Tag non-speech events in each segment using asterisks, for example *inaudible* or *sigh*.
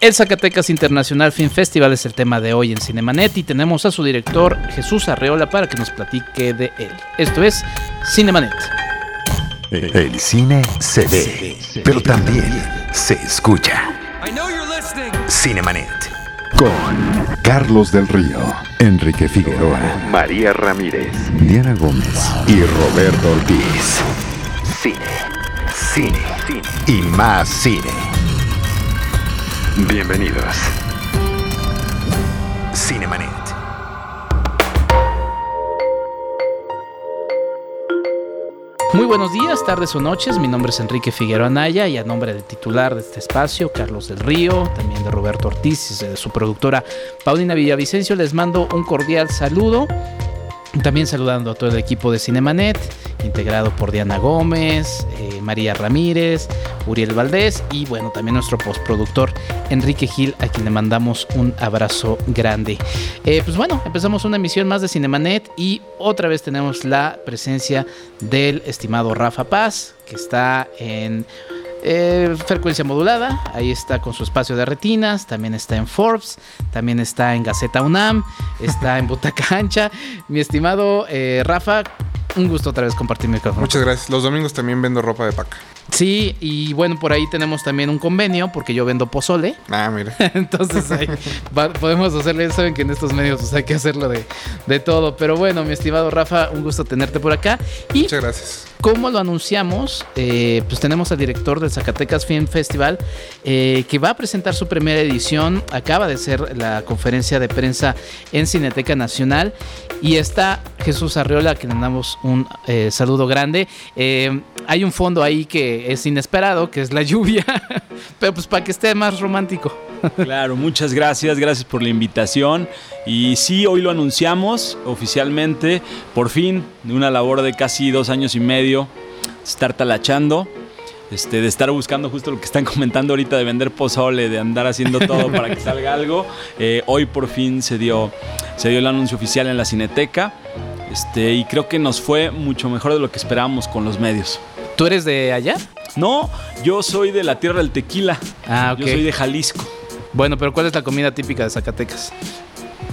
El Zacatecas Internacional Film Festival es el tema de hoy en Cinemanet y tenemos a su director Jesús Arreola para que nos platique de él. Esto es Cinemanet. El cine se ve, pero también se escucha. Cinemanet. Con Carlos del Río, Enrique Figueroa, María Ramírez, Diana Gómez y Roberto Ortiz. Cine, cine, cine y más cine. Bienvenidos. Cinemanet. Muy buenos días, tardes o noches. Mi nombre es Enrique Figueroa Anaya y a nombre del titular de este espacio, Carlos del Río, también de Roberto Ortiz y de su productora Paulina Villavicencio, les mando un cordial saludo. También saludando a todo el equipo de Cinemanet, integrado por Diana Gómez, eh, María Ramírez, Uriel Valdés y bueno, también nuestro postproductor Enrique Gil, a quien le mandamos un abrazo grande. Eh, pues bueno, empezamos una emisión más de Cinemanet y otra vez tenemos la presencia del estimado Rafa Paz, que está en eh, frecuencia modulada, ahí está con su espacio de retinas, también está en Forbes, también está en Gaceta UNAM, está en Butaca Ancha. Mi estimado eh, Rafa, un gusto otra vez compartir mi micrófono. Muchas gracias. Los domingos también vendo ropa de paca. Sí, y bueno, por ahí tenemos también un convenio, porque yo vendo pozole. Ah, mira. *laughs* Entonces ahí va- podemos hacerle, saben que en estos medios pues, hay que hacerlo de, de todo. Pero bueno, mi estimado Rafa, un gusto tenerte por acá. Y Muchas gracias. Como lo anunciamos, eh, pues tenemos al director del Zacatecas Film Festival eh, que va a presentar su primera edición. Acaba de ser la conferencia de prensa en Cineteca Nacional y está Jesús Arreola, que le damos un eh, saludo grande. Eh, hay un fondo ahí que es inesperado, que es la lluvia, *laughs* pero pues para que esté más romántico. Claro, muchas gracias, gracias por la invitación. Y sí, hoy lo anunciamos oficialmente, por fin, de una labor de casi dos años y medio, estar talachando, este, de estar buscando justo lo que están *laughs* comentando ahorita, de vender pozole, de andar haciendo todo para que salga algo. Eh, hoy por fin se dio, se dio el anuncio oficial en la Cineteca. Este, y creo que nos fue mucho mejor de lo que esperábamos con los medios. ¿Tú eres de allá? No, yo soy de la tierra del tequila. Ah, ok. Yo soy de Jalisco. Bueno, pero ¿cuál es la comida típica de Zacatecas?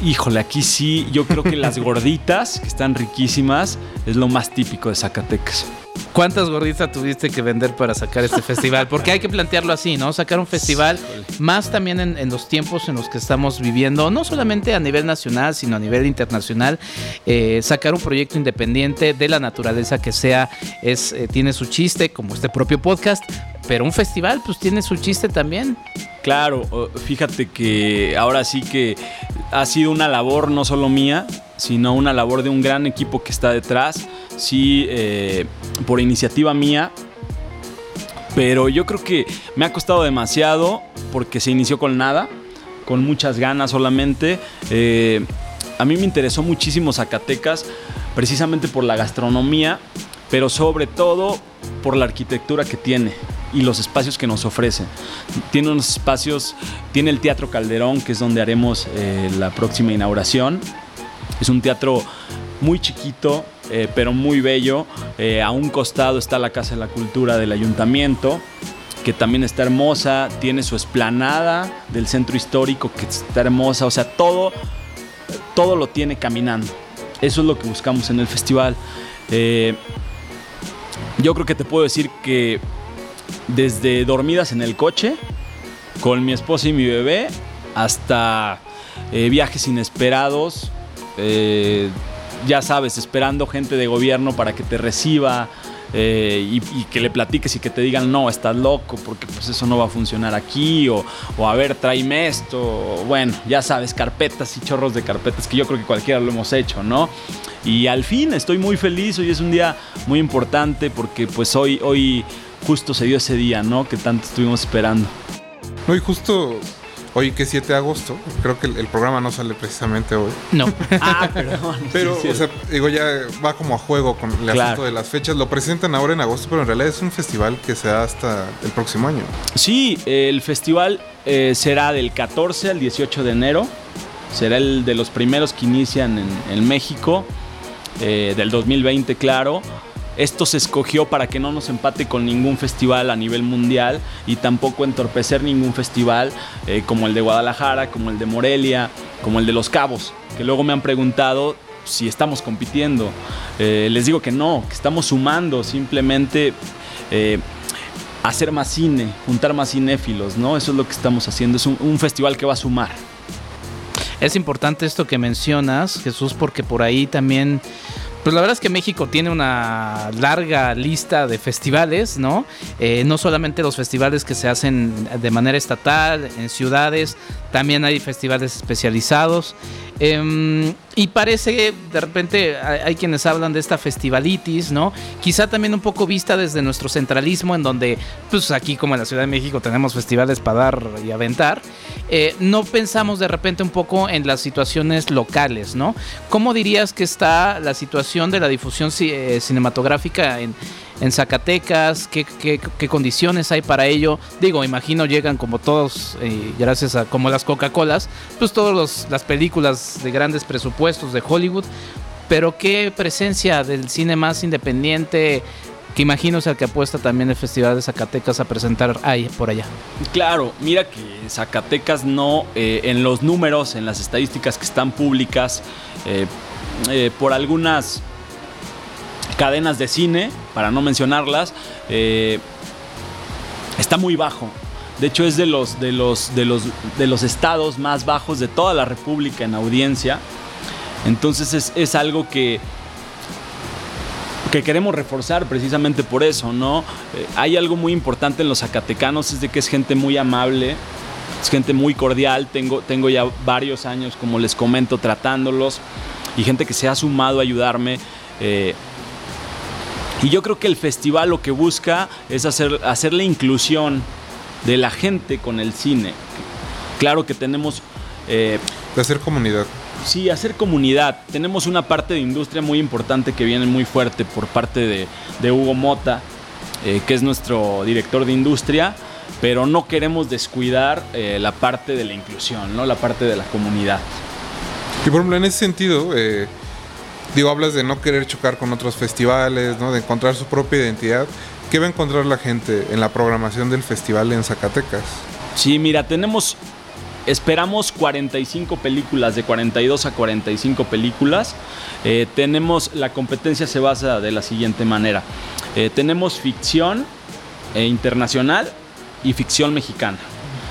Híjole, aquí sí, yo creo que las *laughs* gorditas, que están riquísimas, es lo más típico de Zacatecas. ¿Cuántas gorditas tuviste que vender para sacar este *laughs* festival? Porque hay que plantearlo así, ¿no? Sacar un festival, más también en, en los tiempos en los que estamos viviendo, no solamente a nivel nacional, sino a nivel internacional. eh, sacar un proyecto independiente de la naturaleza que sea, es, eh, tiene su chiste, como este propio podcast, pero un festival, pues tiene su chiste también. Claro, fíjate que ahora sí que ha sido una labor no solo mía, sino una labor de un gran equipo que está detrás. Sí, eh, por iniciativa mía, pero yo creo que me ha costado demasiado porque se inició con nada, con muchas ganas solamente. Eh, a mí me interesó muchísimo Zacatecas, precisamente por la gastronomía, pero sobre todo por la arquitectura que tiene y los espacios que nos ofrece. Tiene unos espacios, tiene el Teatro Calderón, que es donde haremos eh, la próxima inauguración. Es un teatro muy chiquito, eh, pero muy bello. Eh, a un costado está la Casa de la Cultura del Ayuntamiento, que también está hermosa. Tiene su esplanada del centro histórico, que está hermosa. O sea, todo, todo lo tiene caminando. Eso es lo que buscamos en el festival. Yo creo que te puedo decir que desde dormidas en el coche, con mi esposa y mi bebé, hasta eh, viajes inesperados, eh, ya sabes, esperando gente de gobierno para que te reciba eh, y, que le platiques y que te digan, no, estás loco, porque pues eso no va a funcionar aquí, o, o a ver, tráeme esto, bueno, ya sabes, carpetas y chorros de carpetas, que yo creo que cualquiera lo hemos hecho, ¿no? Y al fin estoy muy feliz, hoy es un día muy importante porque pues hoy, hoy justo se dio ese día, ¿no? Que tanto estuvimos esperando. No, y justo hoy que es 7 de agosto, creo que el, el programa no sale precisamente hoy. No. *laughs* Ah, perdón. *laughs* Pero, Sí, o sea, digo, ya va como a juego con el Claro. asunto de las fechas. Lo presentan ahora en agosto, pero en realidad es un festival que se da hasta el próximo año. Sí, el festival eh, será del 14 al 18 de enero. Será el de los primeros que inician en, en México, eh, del 2020, claro. Esto se escogió para que no nos empate con ningún festival a nivel mundial y tampoco entorpecer ningún festival eh, como el de Guadalajara, como el de Morelia, como el de Los Cabos, que luego me han preguntado si estamos compitiendo. Eh, les digo que no, que estamos sumando simplemente eh, hacer más cine, juntar más cinéfilos, ¿no? Eso es lo que estamos haciendo, es un, festival que va a sumar. Es importante esto que mencionas, Jesús, porque por ahí también pues la verdad es que México tiene una larga lista de festivales, ¿no? Eh, no solamente los festivales que se hacen de manera estatal, en ciudades, también hay festivales especializados. Em, y parece que de repente hay, quienes hablan de esta festivalitis, ¿no? Quizá también un poco vista desde nuestro centralismo, en donde, pues aquí como en la Ciudad de México tenemos festivales para dar y aventar. Eh, no pensamos de repente un poco en las situaciones locales, ¿no? ¿Cómo dirías que está la situación de la difusión eh, cinematográfica en, en Zacatecas, ¿qué, condiciones hay para ello. Digo, imagino llegan como todos, eh, gracias a como las Coca-Colas, pues todas las películas de grandes presupuestos de Hollywood, pero qué presencia del cine más independiente, que imagino es el que apuesta también el Festival de Zacatecas a presentar ahí por allá. Claro, mira que Zacatecas no, eh, en los números, en las estadísticas que están públicas, por algunas cadenas de cine, para no mencionarlas, eh, está muy bajo. De hecho, es de los, de, los, de, los, de los estados más bajos de toda la República en audiencia. Entonces es, algo que, que queremos reforzar precisamente por eso, ¿no? Eh, hay algo muy importante en los zacatecanos, es de que es gente muy amable, es gente muy cordial, tengo, tengo ya varios años, como les comento, tratándolos, y gente que se ha sumado a ayudarme. Eh, y yo creo que el festival lo que busca es hacer, hacer la inclusión de la gente con el cine. Claro que tenemos... Eh, de hacer comunidad. Sí, hacer comunidad. Tenemos una parte de industria muy importante que viene muy fuerte por parte de, Hugo Mota, eh, que es nuestro director de industria, pero no queremos descuidar eh, la parte de la inclusión, ¿no? la parte de la comunidad. Y por ejemplo, en ese sentido, digo, hablas de no querer chocar con otros festivales. De encontrar su propia identidad. ¿Qué va a encontrar la gente en la programación del festival en Zacatecas? Sí, mira, tenemos, esperamos 45 películas, de 42 a 45 películas. Eh, tenemos, la competencia se basa de la siguiente manera. Eh, tenemos ficción eh, internacional y ficción mexicana.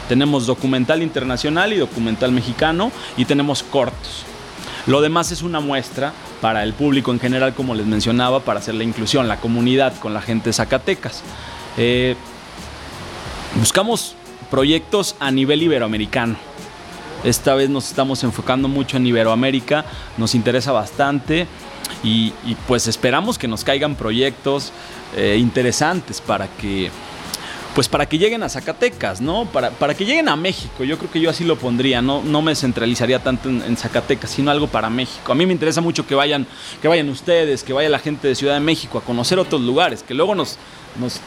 Tenemos documental internacional y documental mexicano y tenemos cortos. Lo demás es una muestra para el público en general, como les mencionaba, para hacer la inclusión, la comunidad con la gente de Zacatecas. Eh, buscamos proyectos a nivel iberoamericano. Esta vez nos estamos enfocando mucho en Iberoamérica, nos interesa bastante y, pues esperamos que nos caigan proyectos eh, interesantes para que pues para que lleguen a Zacatecas, ¿no? Para, para, que lleguen a México. Yo creo que yo así lo pondría, no, no me centralizaría tanto en, Zacatecas, sino algo para México. A mí me interesa mucho que vayan, que vayan ustedes, que vaya la gente de Ciudad de México a conocer otros lugares, que luego nos,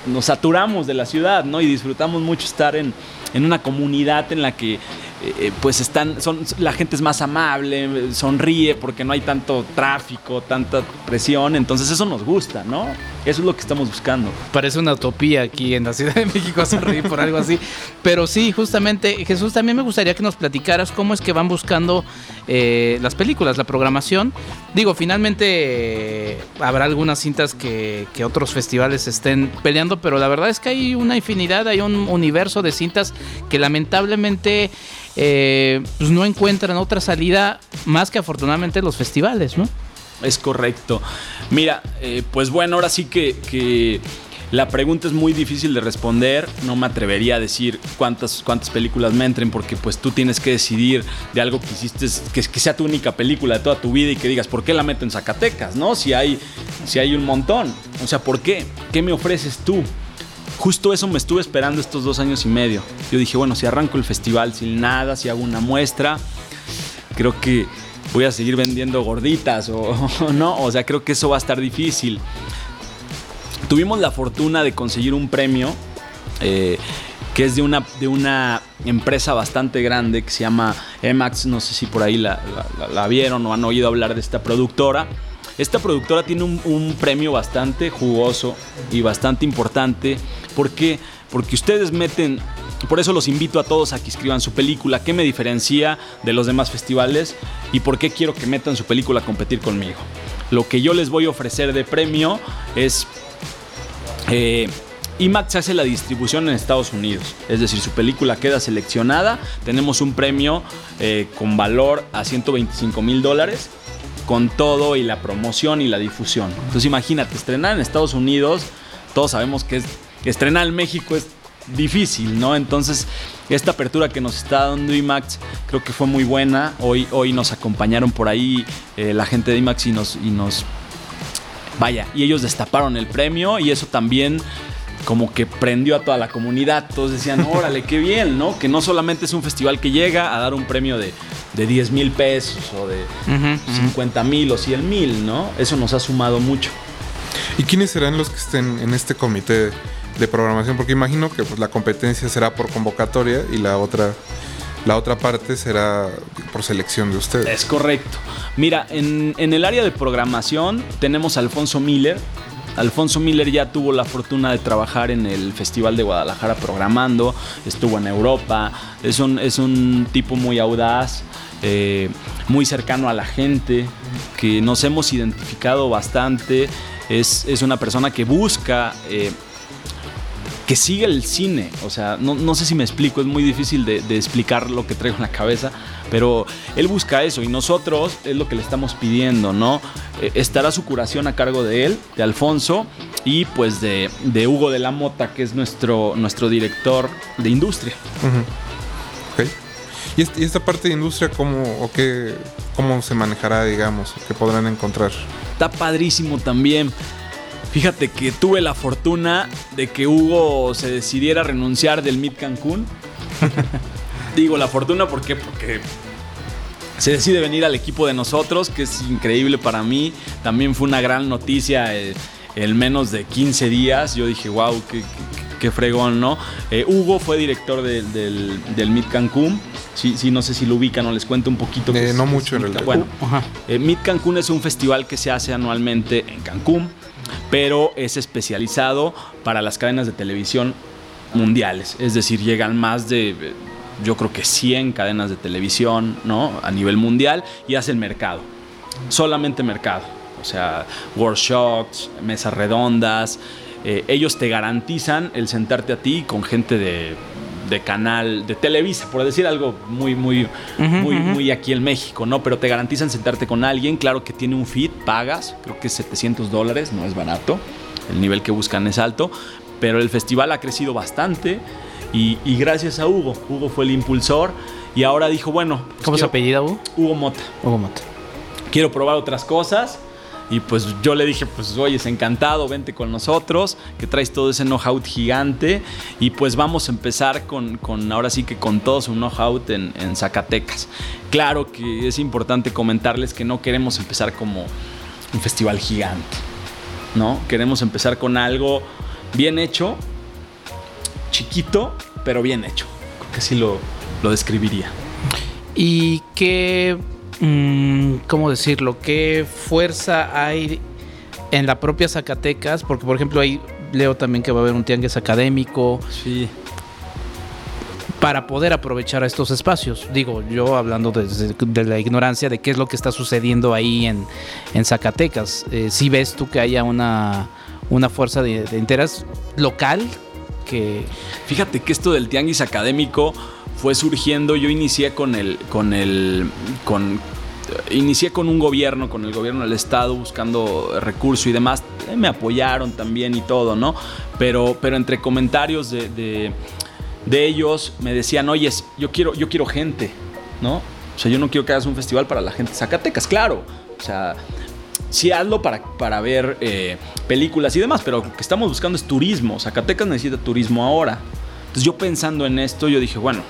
nos, saturamos de la ciudad, ¿no? Y disfrutamos mucho estar en, en una comunidad en la que eh, eh, pues están, son, la gente es más amable, sonríe porque no hay tanto tráfico, tanta presión, entonces eso nos gusta, ¿no? Eso es lo que estamos buscando. Parece una utopía aquí en la Ciudad de México sonreír por algo así, *laughs* pero sí, justamente, Jesús, también me gustaría que nos platicaras cómo es que van buscando eh, las películas, la programación. Digo, finalmente habrá algunas cintas que, que otros festivales estén peleando, pero la verdad es que hay una infinidad, hay un universo de cintas que lamentablemente eh, pues no encuentran otra salida más que afortunadamente los festivales, ¿no? Es correcto. Mira, eh, pues bueno, ahora sí que, la pregunta es muy difícil de responder. No me atrevería a decir cuántas, cuántas películas me entren porque pues tú tienes que decidir de algo que hiciste, que, que sea tu única película de toda tu vida y que digas, ¿por qué la meto en Zacatecas? ¿No? Si hay, si hay un montón. O sea, ¿por qué? ¿Qué me ofreces tú? Justo eso me estuve esperando estos dos años y medio. Yo dije, bueno, si arranco el festival sin nada, si hago una muestra, creo que voy a seguir vendiendo gorditas o, *laughs* no. O sea, creo que eso va a estar difícil. Tuvimos la fortuna de conseguir un premio eh, que es de una, de una empresa bastante grande que se llama Emax. No sé si por ahí la, vieron o han oído hablar de esta productora esta productora tiene un premio bastante jugoso y bastante importante. ¿Por qué? Porque ustedes meten por eso los invito a todos a que escriban su película, qué me diferencia de los demás festivales y por qué quiero que metan su película a competir conmigo. Lo que yo les voy a ofrecer de premio es... Eh, IMAX hace la distribución en Estados Unidos, es decir, su película queda seleccionada, tenemos un premio eh, con valor a 125 mil dólares, con todo y la promoción y la difusión. Entonces imagínate, estrenar en Estados Unidos, todos sabemos que es, estrenar en México es difícil, ¿no? Entonces, esta apertura que nos está dando IMAX creo que fue muy buena. Hoy, hoy nos acompañaron por ahí eh, la gente de IMAX y nos, y nos... Vaya, y ellos destaparon el premio y eso también como que prendió a toda la comunidad. Todos decían, *laughs* órale, qué bien, ¿no? Que no solamente es un festival que llega a dar un premio de, de 10 mil pesos o de 50 mil o 100 mil, ¿no? Eso nos ha sumado mucho. ¿Y quiénes serán los que estén en este comité de programación? Porque imagino que pues, la competencia será por convocatoria y la otra, la otra parte será por selección de ustedes. Es correcto. Mira, en, en el área de programación tenemos a Alfonso Miller. Alfonso Miller ya tuvo la fortuna de trabajar en el Festival de Guadalajara programando, estuvo en Europa, es un, es un tipo muy audaz, eh, muy cercano a la gente, que nos hemos identificado bastante, es, es una persona que busca... Eh, que sigue el cine. O sea, no, no, sé si me explico, es muy difícil de, de, explicar lo que traigo en la cabeza, pero él busca eso y nosotros es lo que le estamos pidiendo, ¿no? Eh, estará su curación a cargo de él, de Alfonso, y pues de, de Hugo de la Mota, que es nuestro, nuestro director de industria. Uh -huh. okay. ¿Y, este, ¿Y, esta parte de industria cómo, o qué, cómo se manejará, digamos, que podrán encontrar? Está padrísimo también. Fíjate que tuve la fortuna de que Hugo se decidiera renunciar del Mid Cancún. *laughs* Digo la fortuna porque, porque se decide venir al equipo de nosotros, que es increíble para mí. También fue una gran noticia eh, en menos de 15 días. Yo dije, wow, qué, qué, qué fregón, ¿no? Eh, Hugo fue director de, del, del Mid Cancún. Sí, sí, no sé si lo ubican o les cuento un poquito. Eh, es, no mucho en realidad. Bueno, uh -huh. Mid Cancún es un festival que se hace anualmente en Cancún pero es especializado para las cadenas de televisión mundiales. Es decir, llegan más de, yo creo que 100 cadenas de televisión, ¿no? A nivel mundial y hacen mercado. Solamente mercado. O sea, workshops, mesas redondas. Eh, ellos te garantizan el sentarte a ti con gente de, de canal de Televisa, por decir algo muy, muy, uh -huh, muy, uh -huh. muy aquí en México, ¿no? Pero te garantizan sentarte con alguien, claro que tiene un feed, pagas, creo que es 700 dólares, no es barato, el nivel que buscan es alto, pero el festival ha crecido bastante y, y gracias a Hugo, Hugo fue el impulsor y ahora dijo, bueno... Pues ¿Cómo se apellida Hugo? Hugo Mota. Hugo Mota. Quiero probar otras cosas y pues yo le dije, pues oye, es encantado, vente con nosotros, que traes todo ese know-how gigante. Y pues vamos a empezar con, con, ahora sí que con todo su know-how en, Zacatecas. Claro que es importante comentarles que no queremos empezar como un festival gigante, ¿no? Queremos empezar con algo bien hecho, chiquito, pero bien hecho. Creo que así lo, lo describiría. ¿Y qué ¿cómo decirlo? ¿Qué fuerza hay en la propia Zacatecas? Porque, por ejemplo, ahí leo también que va a haber un tianguis académico. Sí. Para poder aprovechar estos espacios. Digo, yo hablando de, de la ignorancia de qué es lo que está sucediendo ahí en, en Zacatecas. Eh, si ves tú que haya una, una fuerza de, de interés local que... Fíjate que esto del tianguis académico fue surgiendo. Yo inicié con el. con el. con. Inicié con un gobierno, con el gobierno del estado, buscando recursos y demás. Me apoyaron también y todo, ¿no? Pero, pero entre comentarios de, de, de ellos me decían, oye, yo quiero, yo quiero gente, ¿no? O sea, yo no quiero que hagas un festival para la gente de Zacatecas, claro. O sea, sí hazlo para, para ver eh, películas y demás, pero lo que estamos buscando es turismo. Zacatecas necesita turismo ahora. Entonces yo pensando en esto, yo dije, bueno,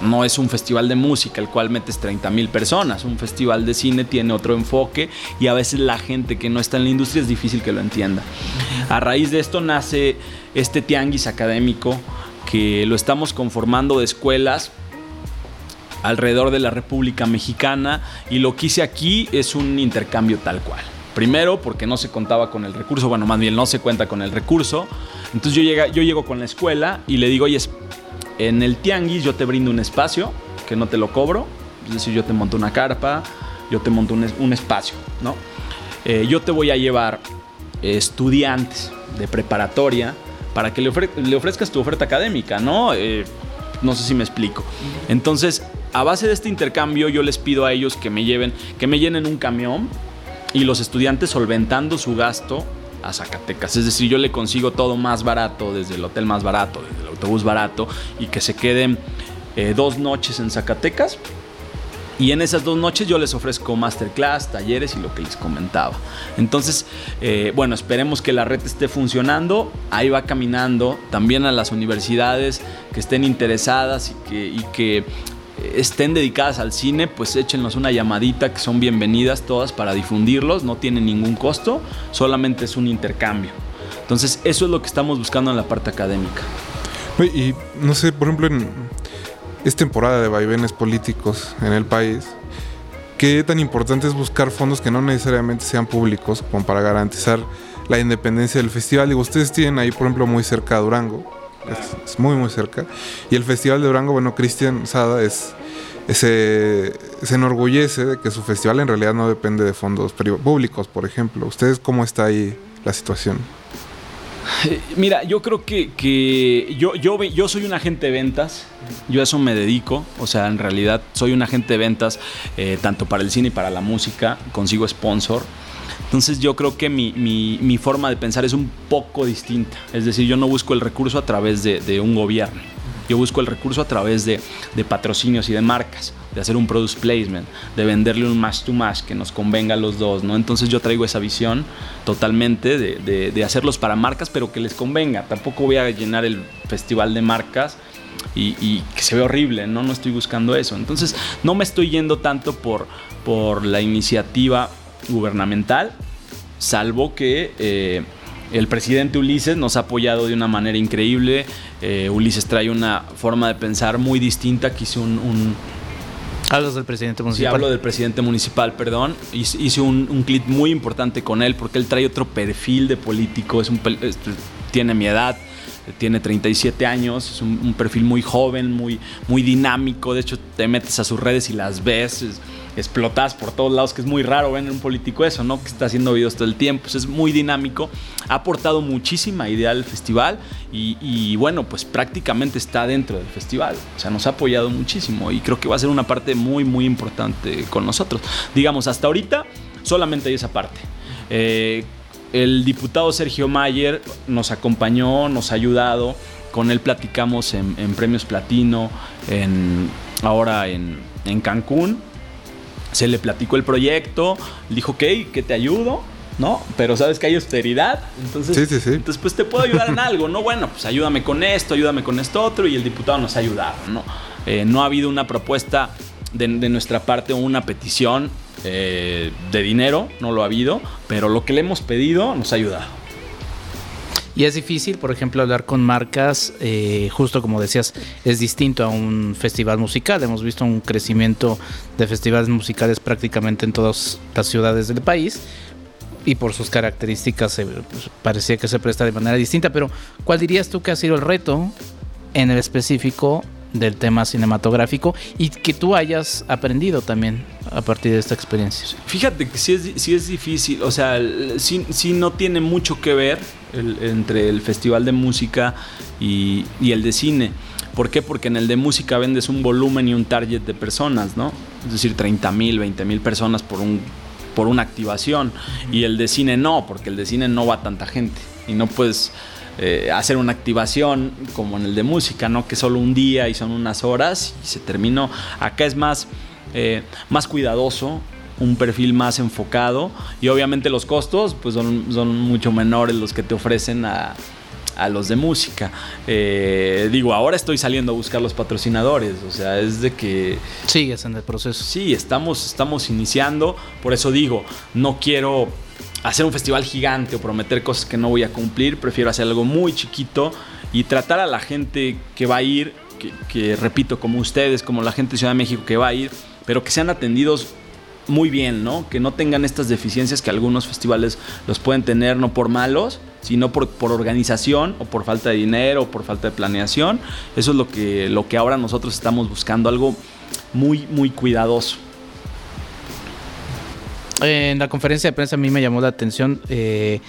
no es un festival de música el cual metes 30 mil personas, un festival de cine tiene otro enfoque y a veces la gente que no está en la industria es difícil que lo entienda. A raíz de esto nace este tianguis académico que lo estamos conformando de escuelas alrededor de la República Mexicana y lo que hice aquí es un intercambio tal cual. Primero, porque no se contaba con el recurso, bueno, más bien no se cuenta con el recurso. Entonces yo, llega, yo llego con la escuela y le digo, oye, en el tianguis yo te brindo un espacio que no te lo cobro, es decir, yo te monto una carpa, yo te monto un, espacio, ¿no? Eh, yo te voy a llevar estudiantes de preparatoria para que le, ofrezcas tu oferta académica, ¿no? Eh, no sé si me explico. Entonces, a base de este intercambio, yo les pido a ellos que me lleven, que me llenen un camión y los estudiantes solventando su gasto a Zacatecas. Es decir, yo le consigo todo más barato, desde el hotel más barato, desde el autobús barato, y que se queden eh, dos noches en Zacatecas. Y en esas dos noches yo les ofrezco masterclass, talleres y lo que les comentaba. Entonces, eh, bueno, esperemos que la red esté funcionando. Ahí va caminando también a las universidades que estén interesadas y que, y que estén dedicadas al cine, pues échenos una llamadita que son bienvenidas todas para difundirlos, no tienen ningún costo, solamente es un intercambio. Entonces eso es lo que estamos buscando en la parte académica. Y no sé, por ejemplo, en esta temporada de vaivenes políticos en el país, ¿qué tan importante es buscar fondos que no necesariamente sean públicos como para garantizar la independencia del festival? Digo, ustedes tienen ahí, por ejemplo, muy cerca a Durango, es, muy muy cerca. Y el Festival de Durango, bueno, Cristian Sada es, se, se, enorgullece de que su festival en realidad no depende de fondos públicos, por ejemplo. ¿Ustedes cómo está ahí la situación? Eh, mira, yo creo que, que, yo, yo, soy un agente de ventas, yo a eso me dedico, o sea, en realidad soy un agente de ventas eh, tanto para el cine y para la música, consigo sponsor. Entonces yo creo que mi, forma de pensar es un poco distinta. Es decir, yo no busco el recurso a través de, un gobierno. Yo busco el recurso a través de, patrocinios y de marcas, de hacer un product placement, de venderle un más to más que nos convenga a los dos, ¿no? Entonces yo traigo esa visión totalmente de, hacerlos para marcas, pero que les convenga. Tampoco voy a llenar el festival de marcas y, que se ve horrible, ¿no? No estoy buscando eso. Entonces no me estoy yendo tanto por, por la iniciativa gubernamental, salvo que eh, el presidente Ulises nos ha apoyado de una manera increíble. Eh, Ulises trae una forma de pensar muy distinta, que hizo un... Hablas del presidente municipal. Sí, hablo del presidente municipal, perdón. Hice un, clip muy importante con él porque él trae otro perfil de político. Es un, tiene mi edad, tiene 37 años, es un, perfil muy joven, muy, muy dinámico. De hecho, te metes a sus redes y las ves explotas por todos lados, que es muy raro ver en un político eso, ¿no? Que está haciendo videos todo el tiempo, pues es muy dinámico, ha aportado muchísima idea al festival y, bueno, pues prácticamente está dentro del festival, o sea, nos ha apoyado muchísimo y creo que va a ser una parte muy, muy importante con nosotros. Digamos, hasta ahorita solamente hay esa parte. Eh, el diputado Sergio Mayer nos acompañó, nos ha ayudado, con él platicamos en, Premios Platino, en, ahora en, en Cancún se le platicó el proyecto, dijo, ok, que te ayudo, ¿no? Pero sabes que hay austeridad, entonces, sí, sí, sí. entonces pues te puedo ayudar en algo, ¿no? Bueno, pues ayúdame con esto, ayúdame con esto otro, y el diputado nos ha ayudado, ¿no? Eh, no ha habido una propuesta de, nuestra parte o una petición eh, de dinero, no lo ha habido, pero lo que le hemos pedido nos ha ayudado. Y es difícil, por ejemplo, hablar con marcas, eh, justo como decías, es distinto a un festival musical. Hemos visto un crecimiento de festivales musicales prácticamente en todas las ciudades del país y por sus características pues, parecía que se presta de manera distinta. Pero, ¿cuál dirías tú que ha sido el reto en el específico del tema cinematográfico y que tú hayas aprendido también a partir de esta experiencia. Fíjate que sí es, es difícil, o sea, sí, no tiene mucho que ver entre el festival de música y, el de cine. ¿Por qué? Porque en el de música vendes un volumen y un target de personas, ¿no? Es decir, 30 mil, 20 mil personas por, un, por una activación. Y el de cine no, porque el de cine no va tanta gente. Y no puedes eh, hacer una activación como en el de música, ¿no? Que solo un día y son unas horas y se terminó. Acá es más, eh, más cuidadoso, un perfil más enfocado y obviamente los costos pues son, son mucho menores los que te ofrecen a, a los de música. Eh, digo, ahora estoy saliendo a buscar los patrocinadores, o sea, es de que... Sigues en el proceso. Sí, estamos, estamos iniciando, por eso digo, no quiero hacer un festival gigante o prometer cosas que no voy a cumplir, prefiero hacer algo muy chiquito y tratar a la gente que va a ir que, repito, como ustedes, como la gente de Ciudad de México que va a ir, pero que sean atendidos muy bien, ¿no? Que no tengan estas deficiencias que algunos festivales los pueden tener, no por malos, sino por, por, organización o por falta de dinero o por falta de planeación. Eso es lo que, lo que ahora nosotros estamos buscando, algo muy, muy cuidadoso. En la conferencia de prensa a mí me llamó la atención eh,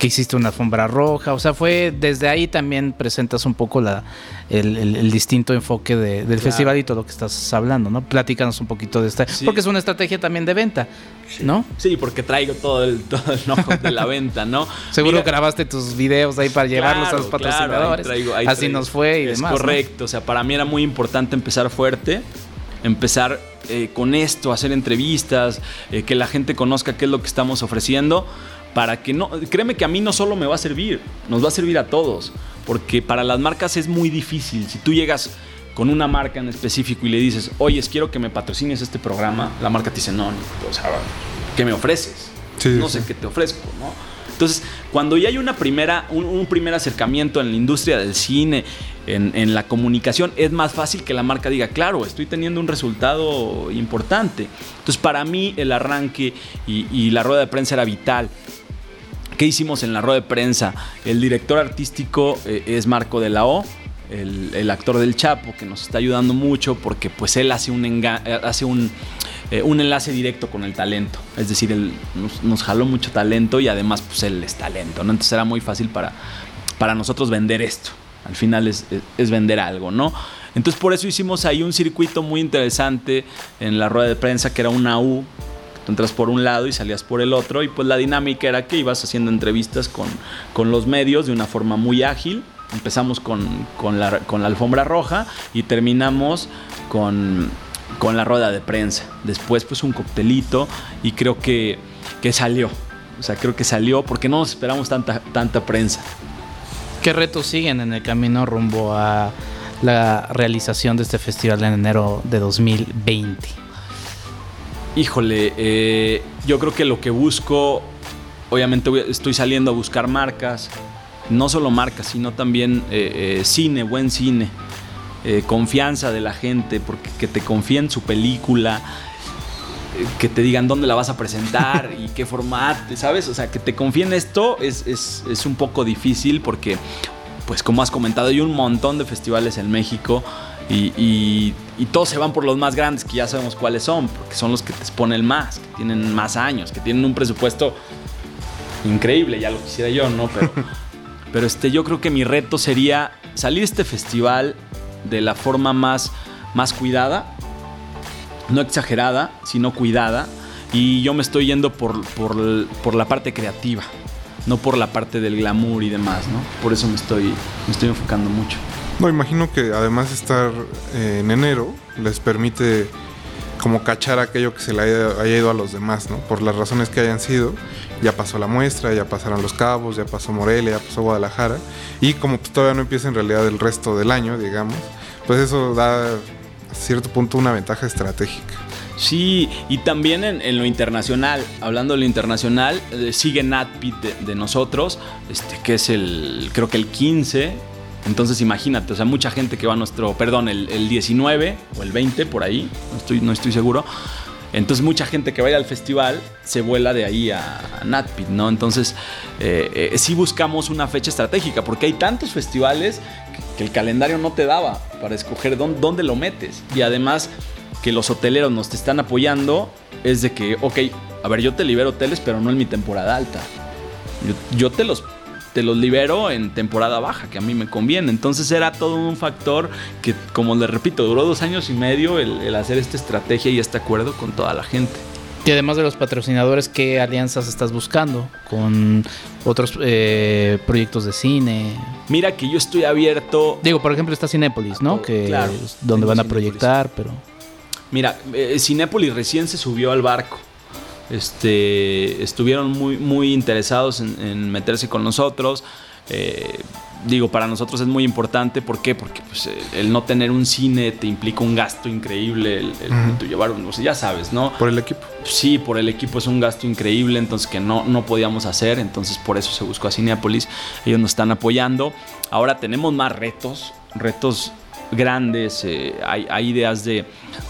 que hiciste una alfombra roja, o sea, fue desde ahí también presentas un poco la, el, distinto enfoque del festival y todo lo que estás hablando, ¿no? Platícanos un poquito de esta, porque es una estrategia también de venta, ¿no? Sí, porque traigo todo el, todo el de la venta, ¿no? *laughs* Seguro grabaste tus videos ahí para llevarlos a los patrocinadores, así nos fue y es demás. Correcto, o sea, para mí era muy importante empezar fuerte, empezar eh, con esto, hacer entrevistas, eh, que la gente conozca qué es lo que estamos ofreciendo para que no, créeme que a mí no solo me va a servir, nos va a servir a todos, porque para las marcas es muy difícil. Si tú llegas con una marca en específico y le dices, oye, quiero que me patrocines este programa, la marca te dice, no, o sea, ¿qué me ofreces? no sé qué te ofrezco, ¿no? Entonces, cuando ya hay una primera, un, primer acercamiento en la industria del cine, en, la comunicación, es más fácil que la marca diga, claro, estoy teniendo un resultado importante. Entonces, para mí, el arranque y la rueda de prensa era vital. ¿Qué hicimos en la rueda de prensa? El director artístico eh, es Marco de la O, el, actor del Chapo, que nos está ayudando mucho porque pues él hace un, eh, hace un, eh, un enlace directo con el talento. Es decir, él nos, jaló mucho talento y además pues él es talento, ¿no? Entonces era muy fácil para, para nosotros vender esto. Al final es, es vender algo, ¿no? Entonces por eso hicimos ahí un circuito muy interesante en la rueda de prensa que era una U entras por un lado y salías por el otro y pues la dinámica era que ibas haciendo entrevistas con, con los medios de una forma muy ágil. Empezamos con, con, la, con la alfombra roja y terminamos con, con la rueda de prensa. Después pues un coctelito y creo que, que salió. O sea, creo que salió porque no nos esperamos tanta, tanta prensa. ¿Qué retos siguen en el camino rumbo a la realización de este festival en enero de 2020? Híjole, eh, yo creo que lo que busco, obviamente estoy saliendo a buscar marcas, no solo marcas, sino también eh, eh, cine, buen cine, confianza de la gente, porque que te confíen su película, que te digan dónde la vas a presentar *laughs* y qué formato, ¿sabes? O sea, que te confíen esto es, es un poco difícil porque, pues como has comentado, hay un montón de festivales en México y, todos se van por los más grandes, que ya sabemos cuáles son, porque son los que te exponen más, que tienen más años, que tienen un presupuesto increíble, ya lo quisiera yo, ¿no? Pero, *laughs* pero este, yo creo que mi reto sería salir de este festival de la forma más, más cuidada, no exagerada, sino cuidada, y yo me estoy yendo por, por, la parte creativa, no por la parte del glamour y demás, ¿no? Por eso me estoy, me estoy enfocando mucho. No, imagino que además de estar eh, en enero les permite como cachar aquello que se le haya, ido a los demás, ¿no? Por las razones que hayan sido. Ya pasó la muestra, ya pasaron Los Cabos, ya pasó Morelia, ya pasó Guadalajara. Y como pues, todavía no empieza en realidad el resto del año, digamos, pues eso da a cierto punto una ventaja estratégica. Sí, y también en, lo internacional, hablando de lo internacional, eh, sigue NatPit de, de, nosotros, este, que es el, creo que el 15, entonces imagínate, o sea, mucha gente que va a nuestro, perdón, el, 19 o el 20 por ahí, no estoy, no estoy seguro. Entonces mucha gente que va a ir al festival se vuela de ahí a, Natpit, ¿no? Entonces eh, eh, sí buscamos una fecha estratégica porque hay tantos festivales que, el calendario no te daba para escoger dónde, dónde, lo metes. Y además que los hoteleros nos te están apoyando es de que, ok, a ver, yo te libero hoteles pero no en mi temporada alta. yo te los te los libero en temporada baja, que a mí me conviene. Entonces era todo un factor que, como le repito, duró dos años y medio el, hacer esta estrategia y este acuerdo con toda la gente. Y además de los patrocinadores, ¿qué alianzas estás buscando con otros eh, proyectos de cine? Mira que yo estoy abierto. Digo, por ejemplo, está Cinépolis, ¿no? Que es donde van a proyectar, pero. Mira, eh, Cinépolis recién se subió al barco este, estuvieron muy, muy interesados en, meterse con nosotros. Eh, digo, para nosotros es muy importante. ¿Por qué? Porque pues, el no tener un cine te implica un gasto increíble. El, llevar un, o sea, ya sabes, ¿no? Por el equipo. Sí, por el equipo es un gasto increíble, entonces que no, no podíamos hacer. Entonces por eso se buscó a Cineapolis. Ellos nos están apoyando. Ahora tenemos más retos, retos grandes, eh, hay, ideas de,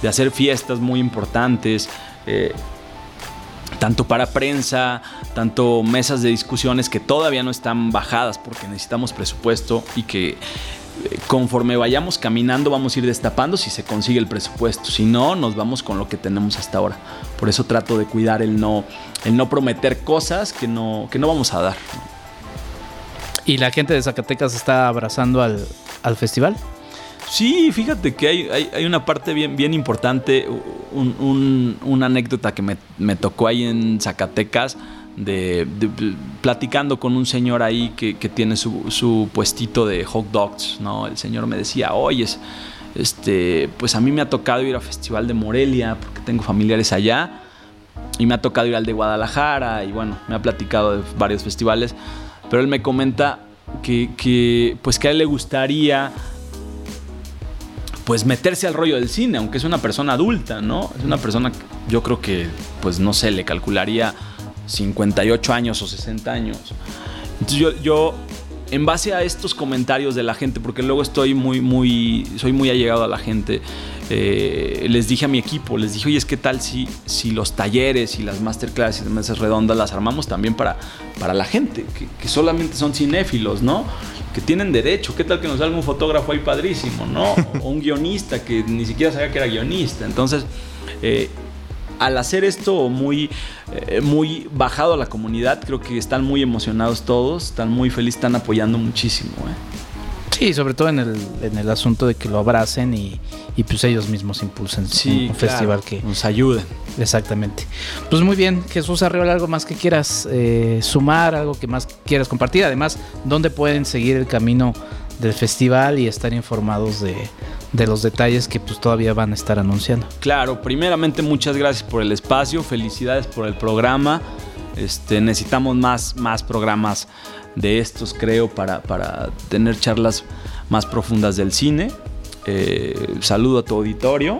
hacer fiestas muy importantes. Eh, tanto para prensa, tanto mesas de discusiones que todavía no están bajadas porque necesitamos presupuesto y que conforme vayamos caminando vamos a ir destapando si se consigue el presupuesto. Si no, nos vamos con lo que tenemos hasta ahora. Por eso trato de cuidar el no, el no prometer cosas que no, que no vamos a dar. ¿Y la gente de Zacatecas está abrazando al, festival? Sí, fíjate que hay, una parte bien, bien importante, una anécdota que me, me tocó ahí en Zacatecas de, platicando con un señor ahí que, tiene su, puestito de hot dogs, ¿no? El señor me decía, oye, este, pues a mí me ha tocado ir al Festival de Morelia porque tengo familiares allá y me ha tocado ir al de Guadalajara y bueno, me ha platicado de varios festivales, pero él me comenta que, pues que a él le gustaría pues meterse al rollo del cine, aunque es una persona adulta, ¿no? Es una persona, yo creo que, pues no sé, le calcularía 58 años o 60 años. Entonces yo, yo, en base a estos comentarios de la gente, porque luego estoy muy, muy, soy muy allegado a la gente, eh, les dije a mi equipo, les dije, oye, es que tal si, si los talleres y las masterclass y las mesas redondas las armamos también para, para la gente, que, solamente son cinéfilos, ¿no? Que tienen derecho, ¿qué tal que nos salga un fotógrafo ahí padrísimo, ¿no? *laughs* O un guionista que ni siquiera sabía que era guionista. Entonces, eh, al hacer esto muy, eh, muy bajado a la comunidad, creo que están muy emocionados todos, están muy felices, están apoyando muchísimo. ¿eh? Sí, sobre todo en el, en el asunto de que lo abracen y, y pues ellos mismos impulsen un, festival que nos ayude. Exactamente. Pues muy bien, Jesús Arriola, algo más que quieras eh, sumar, algo que más quieras compartir. Además, ¿dónde pueden seguir el camino del festival y estar informados de, de los detalles que pues todavía van a estar anunciando. Claro, primeramente muchas gracias por el espacio, felicidades por el programa. Este, necesitamos más, más programas de estos, creo, para, para tener charlas más profundas del cine. Eh, saludo a tu auditorio.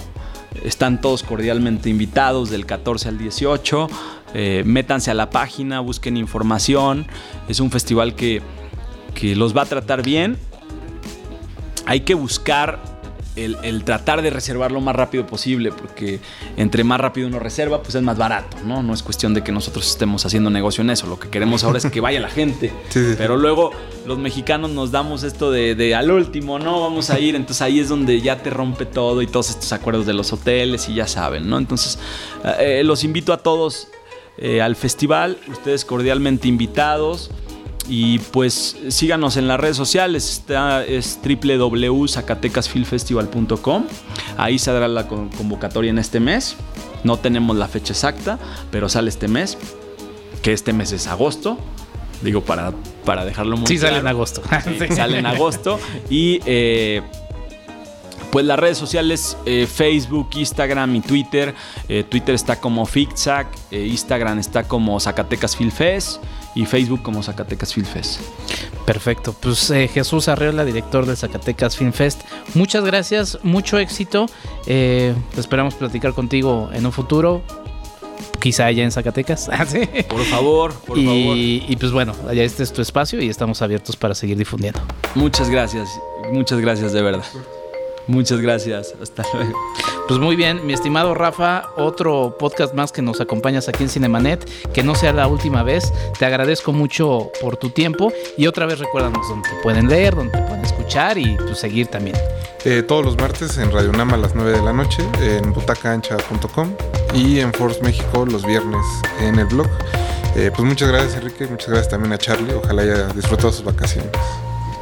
Están todos cordialmente invitados del 14 al 18. Eh, métanse a la página, busquen información. Es un festival que, que los va a tratar bien. Hay que buscar el, tratar de reservar lo más rápido posible, porque entre más rápido uno reserva, pues es más barato, ¿no? No es cuestión de que nosotros estemos haciendo negocio en eso. Lo que queremos ahora es que vaya la gente. *laughs* Pero luego los mexicanos nos damos esto de, al último, ¿no? Vamos a ir. Entonces ahí es donde ya te rompe todo y todos estos acuerdos de los hoteles y ya saben, ¿no? Entonces eh, los invito a todos eh, al festival, ustedes cordialmente invitados. Y pues síganos en las redes sociales, está, es www.zacatecasfilmfestival.com. Ahí saldrá la convocatoria en este mes. No tenemos la fecha exacta, pero sale este mes, que este mes es agosto. Digo, para, para dejarlo muy sí, sale en agosto. *laughs* Sale en agosto. Y eh, pues las redes sociales, eh, Facebook, Instagram y Twitter. Eh, Twitter está como FICZAC, Instagram está como Zacatecas Film Fest y Facebook como Zacatecas Film Fest. Perfecto, pues eh, Jesús Arreola, director de Zacatecas Film Fest, muchas gracias, mucho éxito, eh, esperamos platicar contigo en un futuro, quizá allá en Zacatecas. *laughs* Ah, por favor, por y, favor. Y pues bueno, allá este es tu espacio y estamos abiertos para seguir difundiendo. Muchas gracias, muchas gracias de verdad. Muchas gracias. Hasta luego. Pues muy bien, mi estimado Rafa, otro podcast más que nos acompañas aquí en Cinemanet, que no sea la última vez. Te agradezco mucho por tu tiempo y otra vez recuérdanos dónde te pueden leer, dónde te pueden escuchar y pues, seguir también. Eh, todos los martes en Radio Nama a las 9 de la noche, en butacaancha.com y en Force México los viernes en el blog. Eh, pues muchas gracias Enrique, muchas gracias también a Charlie, ojalá haya disfrutado sus vacaciones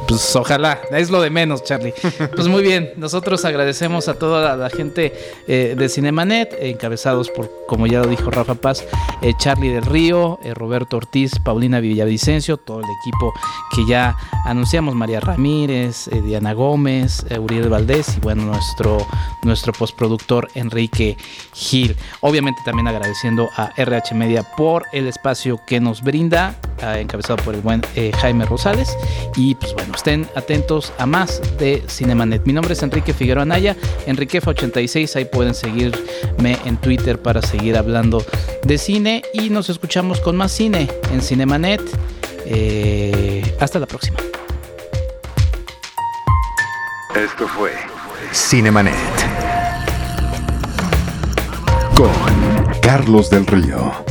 pues ojalá, es lo de menos, Charlie. *laughs* Pues muy bien, nosotros agradecemos a toda la gente eh, de Cinemanet, encabezados por, como ya lo dijo Rafa Paz, eh, Charlie del Río, eh, Roberto Ortiz, Paulina Villavicencio, todo el equipo que ya anunciamos, María Ramírez, Diana Gómez, Uriel Valdés y bueno, nuestro, nuestro postproductor Enrique Gil. Obviamente también agradeciendo a RH Media por el espacio que nos brinda, encabezado por el buen Jaime Rosales. Y pues bueno, estén atentos a más de Cinemanet. Mi nombre es Enrique Figueroa Anaya, Enriquefa86, ahí pueden seguirme en Twitter para seguir hablando de cine y nos escuchamos con más cine en Cinemanet. Eh, hasta la próxima. Esto fue Cinemanet. Con Carlos del Río,